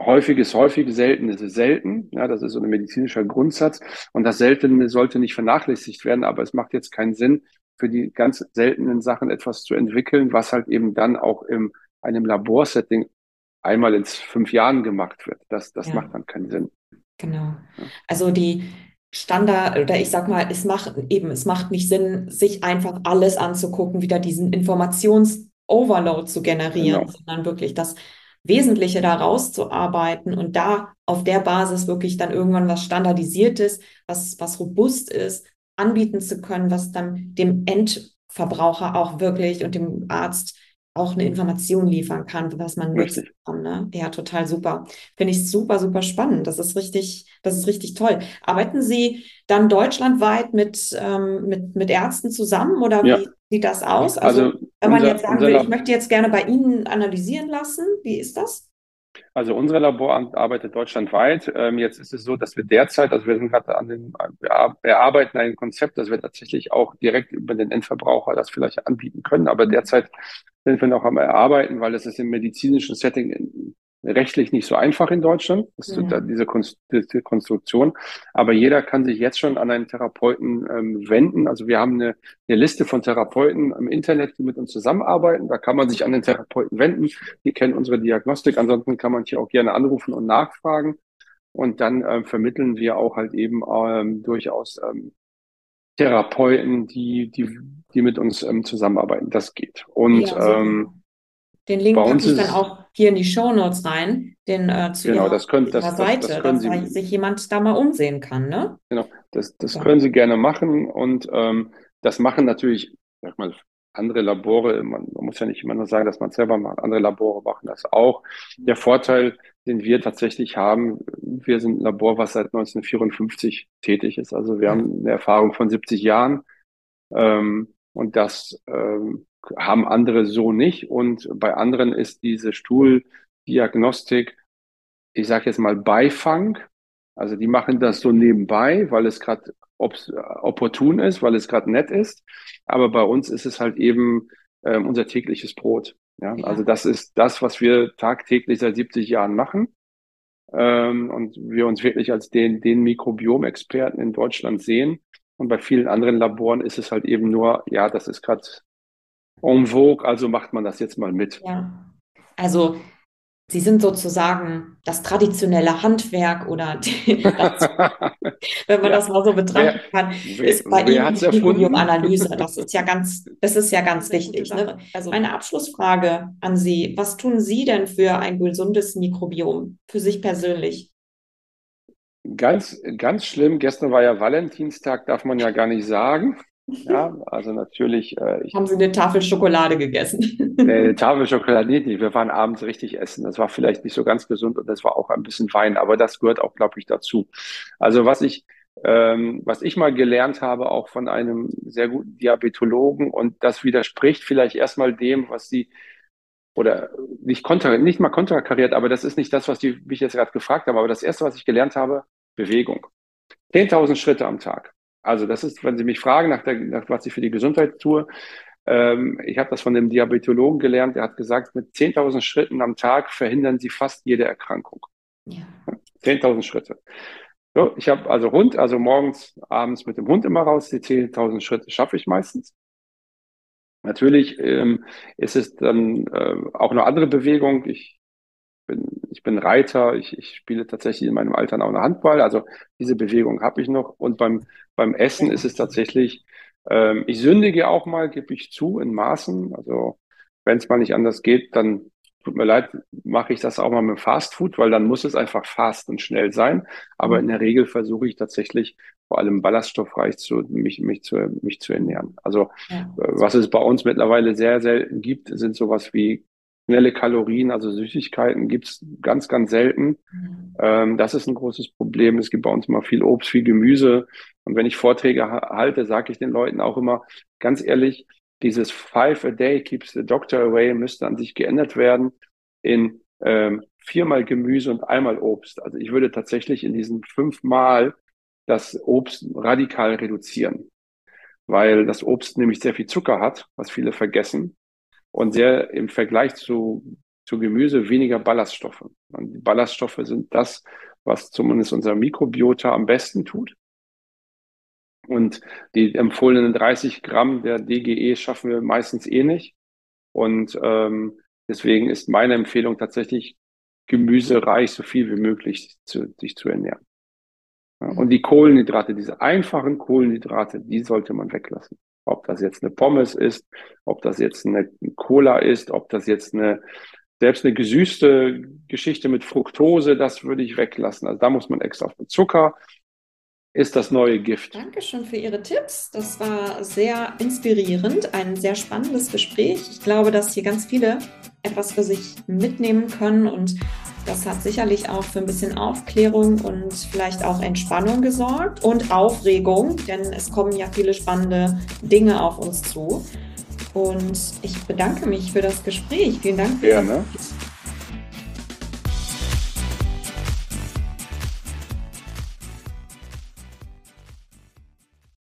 häufig ist häufig, selten ist es selten. Ja, das ist so ein medizinischer Grundsatz. Und das Seltene sollte nicht vernachlässigt werden, aber es macht jetzt keinen Sinn, für die ganz seltenen Sachen etwas zu entwickeln, was halt eben dann auch in einem Laborsetting einmal in fünf Jahren gemacht wird. Das, das ja. macht dann keinen Sinn. Genau. Also die Standard oder ich sag mal, es macht eben, es macht nicht Sinn, sich einfach alles anzugucken, wieder diesen Informations-Overload zu generieren, genau. sondern wirklich das Wesentliche da rauszuarbeiten und da auf der Basis wirklich dann irgendwann was Standardisiertes, was, was robust ist, anbieten zu können, was dann dem Endverbraucher auch wirklich und dem Arzt auch eine Information liefern kann, was man nutzen kann. Ne? Ja, total super. Finde ich super, super spannend. Das ist richtig, das ist richtig toll. Arbeiten Sie dann deutschlandweit mit, ähm, mit, mit Ärzten zusammen oder ja. wie sieht das aus? Also, also wenn man unser, jetzt sagen will, ich möchte jetzt gerne bei Ihnen analysieren lassen, wie ist das? Also unser Labor arbeitet deutschlandweit. Ähm, jetzt ist es so, dass wir derzeit, also wir sind gerade an den, wir erarbeiten ein Konzept, dass wir tatsächlich auch direkt über den Endverbraucher das vielleicht anbieten können. Aber derzeit sind wir noch am Erarbeiten, weil es ist im medizinischen Setting rechtlich nicht so einfach in Deutschland, ja. diese, diese, Konstruktion. Aber jeder kann sich jetzt schon an einen Therapeuten ähm, wenden. Also wir haben eine, eine, Liste von Therapeuten im Internet, die mit uns zusammenarbeiten. Da kann man sich an den Therapeuten wenden. Die kennen unsere Diagnostik. Ansonsten kann man hier auch gerne anrufen und nachfragen. Und dann ähm, vermitteln wir auch halt eben ähm, durchaus ähm, Therapeuten, die, die, die mit uns ähm, zusammenarbeiten. Das geht. Und ja, ähm, den Link packe ich dann auch hier in die Show Notes rein, den äh, zu genau, ihrer, das können, das, Seite, das, das dass Sie, sich jemand da mal umsehen kann, ne? Genau, das, das ja. können Sie gerne machen und ähm, das machen natürlich, sag mal, andere Labore, man, man, muss ja nicht immer nur sagen, dass man es selber macht, andere Labore machen das auch. Der Vorteil, den wir tatsächlich haben, wir sind ein Labor, was seit 1954 tätig ist. Also wir haben eine Erfahrung von 70 Jahren ähm, und das ähm, haben andere so nicht. Und bei anderen ist diese Stuhldiagnostik, ich sage jetzt mal Beifang. Also die machen das so nebenbei, weil es gerade opportun ist, weil es gerade nett ist. Aber bei uns ist es halt eben äh, unser tägliches Brot. Ja? ja? Also das ist das, was wir tagtäglich seit 70 Jahren machen. Ähm, und wir uns wirklich als den, den Mikrobiom-Experten in Deutschland sehen. Und bei vielen anderen Laboren ist es halt eben nur, ja, das ist gerade en vogue, also macht man das jetzt mal mit. Ja. Also Sie sind sozusagen das traditionelle Handwerk oder die, das, wenn man ja. das mal so betrachten kann, wer, ist bei wer Ihnen die Mikrobiom-Analyse. Das ist ja ganz, das ist ja ganz wichtig. Ne? Also meine Abschlussfrage an Sie: Was tun Sie denn für ein gesundes Mikrobiom für sich persönlich? Ganz, ganz schlimm. Gestern war ja Valentinstag, darf man ja gar nicht sagen. Ja, also natürlich. Äh, ich, Haben Sie eine Tafel Schokolade gegessen? Eine Tafel Schokolade nicht. Wir waren abends richtig essen. Das war vielleicht nicht so ganz gesund und das war auch ein bisschen Wein, aber das gehört auch, glaube ich, dazu. Also was ich, ähm, was ich mal gelernt habe, auch von einem sehr guten Diabetologen. Und das widerspricht vielleicht erstmal dem, was Sie oder nicht, kontra, nicht mal kontrakariert, aber das ist nicht das, was die mich jetzt gerade gefragt haben. Aber das Erste, was ich gelernt habe, Bewegung. 10.000 Schritte am Tag. Also das ist, wenn Sie mich fragen, nach, der, nach was ich für die Gesundheit tue, ähm, ich habe das von dem Diabetologen gelernt, der hat gesagt, mit 10.000 Schritten am Tag verhindern Sie fast jede Erkrankung. Ja. 10.000 Schritte. So, ich habe also Hund, also morgens, abends mit dem Hund immer raus. Die 10.000 Schritte schaffe ich meistens. Natürlich ähm, ist es dann äh, auch eine andere Bewegung. Ich bin, ich bin Reiter, ich, ich spiele tatsächlich in meinem Alter auch eine Handball. Also diese Bewegung habe ich noch. Und beim, beim Essen ist es tatsächlich, ähm, ich sündige auch mal, gebe ich zu, in Maßen. Also wenn es mal nicht anders geht, dann tut mir leid, mache ich das auch mal mit Fast Food, weil dann muss es einfach fast und schnell sein. Aber in der Regel versuche ich tatsächlich vor allem ballaststoffreich zu, mich, mich, zu, mich zu ernähren. Also ja. Äh, was es bei uns mittlerweile sehr selten gibt, sind sowas wie schnelle Kalorien, also Süßigkeiten gibt's ganz, ganz selten. Mhm. Ähm, das ist ein großes Problem. Es gibt bei uns immer viel Obst, viel Gemüse. Und wenn ich Vorträge halte, sage ich den Leuten auch immer, ganz ehrlich, dieses Five a Day keeps the doctor away müsste an sich geändert werden in ähm, viermal Gemüse und einmal Obst. Also ich würde tatsächlich in diesen fünfmal das Obst radikal reduzieren, weil das Obst nämlich sehr viel Zucker hat, was viele vergessen, und sehr im Vergleich zu, zu Gemüse weniger Ballaststoffe. Und Ballaststoffe sind das, was zumindest unser Mikrobiota am besten tut. Und die empfohlenen 30 Gramm der DGE schaffen wir meistens eh nicht. Und ähm, deswegen ist meine Empfehlung tatsächlich, gemüsereich so viel wie möglich zu, sich zu ernähren. Ja, und die Kohlenhydrate, diese einfachen Kohlenhydrate, die sollte man weglassen. Ob das jetzt eine Pommes ist, ob das jetzt eine Cola ist, ob das jetzt eine, selbst eine gesüßte Geschichte mit Fructose, das würde ich weglassen. Also da muss man extra auf den Zucker ist das neue Gift. Dankeschön für Ihre Tipps. Das war sehr inspirierend, ein sehr spannendes Gespräch. Ich glaube, dass hier ganz viele etwas für sich mitnehmen können und das hat sicherlich auch für ein bisschen Aufklärung und vielleicht auch Entspannung gesorgt und Aufregung, denn es kommen ja viele spannende Dinge auf uns zu. Und ich bedanke mich für das Gespräch. Vielen Dank für Gerne. Ihre